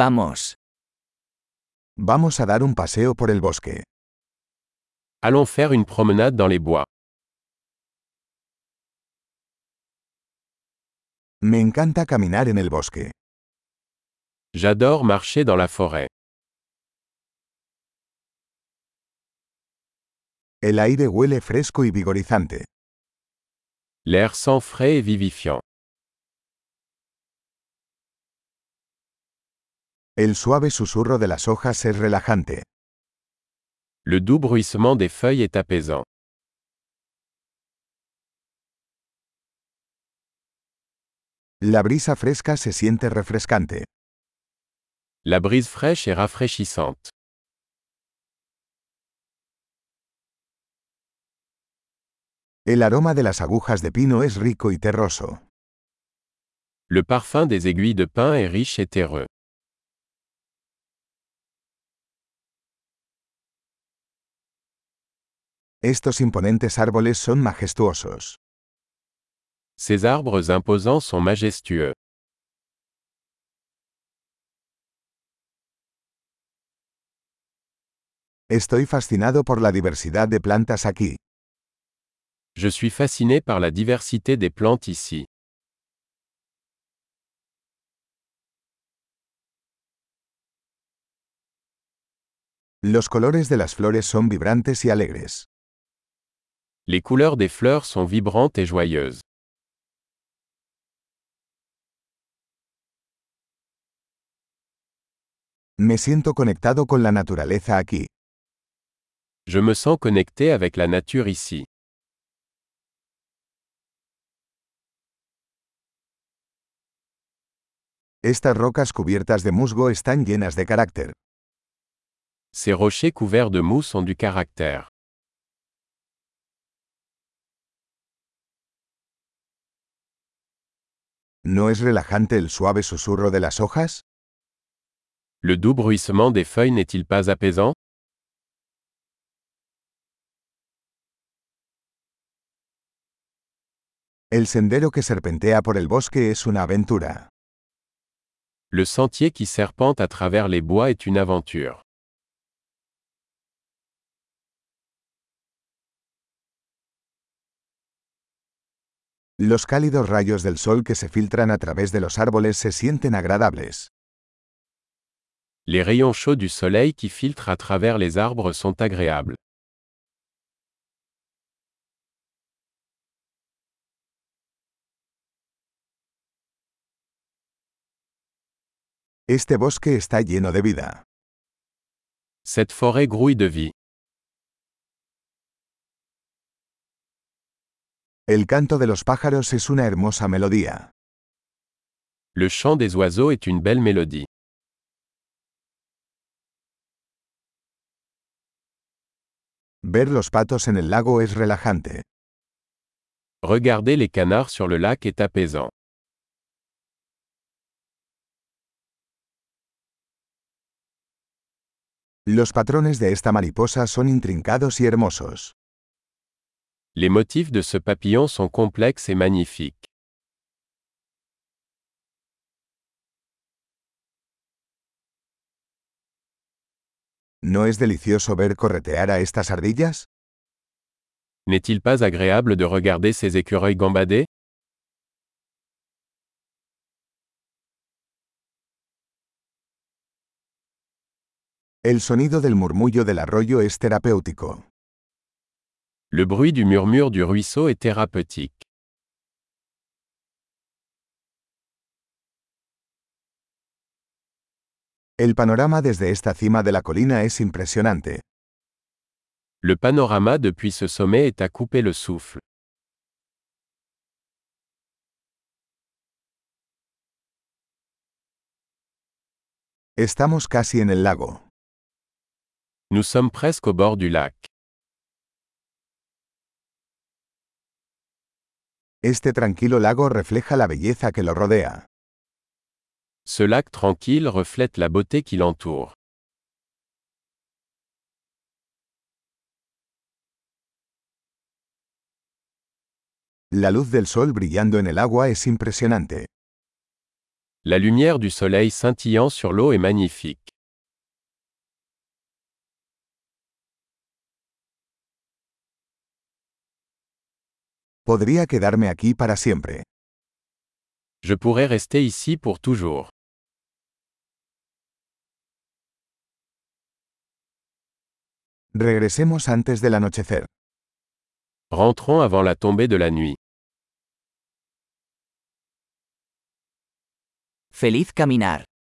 Vamos. Vamos a dar un paseo por el bosque. Allons faire une promenade dans les bois. Me encanta caminar en el bosque. J'adore marcher dans la forêt. El aire huele fresco y vigorizante. L'air sent frais et vivifiant. El suave susurro de las hojas es relajante. Le doux bruissement des feuilles est apaisant. La brisa fresca se siente refrescante. La brise fraîche est rafraîchissante. El aroma de las agujas de pino es rico y terroso. Le parfum des aiguilles de pin est riche et terreux. Estos imponentes árboles son majestuosos. Ces arbres imposants sont majestueux. Estoy fascinado por la diversidad de plantas aquí. Je suis fasciné par la diversité des plantes ici. Los colores de las flores son vibrantes y alegres. Les couleurs des fleurs sont vibrantes et joyeuses. Me siento conectado con la naturaleza aquí. Je me sens connecté avec la nature ici. Estas rocas cubiertas de musgo están llenas de carácter. Ces rochers couverts de mousse ont du caractère. ¿No es relajante el suave susurro de las hojas? Le doux bruissement des feuilles n'est-il pas apaisant? El sendero que serpentea por el bosque es una aventura. Le sentier qui serpente à travers les bois est une aventure. Los cálidos rayos del sol que se filtran a través de los árboles se sienten agradables. Les rayons chauds du soleil qui filtrent à travers les arbres sont agréables. Este bosque está lleno de vida. Cette forêt grouille de vie. El canto de los pájaros es una hermosa melodía. Le chant des oiseaux est une belle mélodie. Ver los patos en el lago es relajante. Regarder les canards sur le lac est apaisant. Los patrones de esta mariposa son intrincados y hermosos. Les motifs de ce papillon sont complexes et magnifiques. ¿No es delicioso ver corretear a estas ardillas? N'est-il pas agréable de regarder ces écureuils gambader? El sonido del murmullo del arroyo es terapéutico. Le bruit du murmure du ruisseau est thérapeutique. El panorama desde esta cima de la colina es impresionante. Le panorama depuis ce sommet est à couper le souffle. Estamos casi en el lago. Nous sommes presque au bord du lac. Este tranquilo lago refleja la belleza que lo rodea. Ce lac tranquille reflète la beauté qui l'entoure. La luz del sol brillando en el agua es impresionante. La lumière du soleil scintillant sur l'eau est magnifique. Podría quedarme aquí para siempre. Je pourrais rester ici pour toujours. Regresemos antes del anochecer. Rentrons avant la tombée de la nuit. Feliz caminar.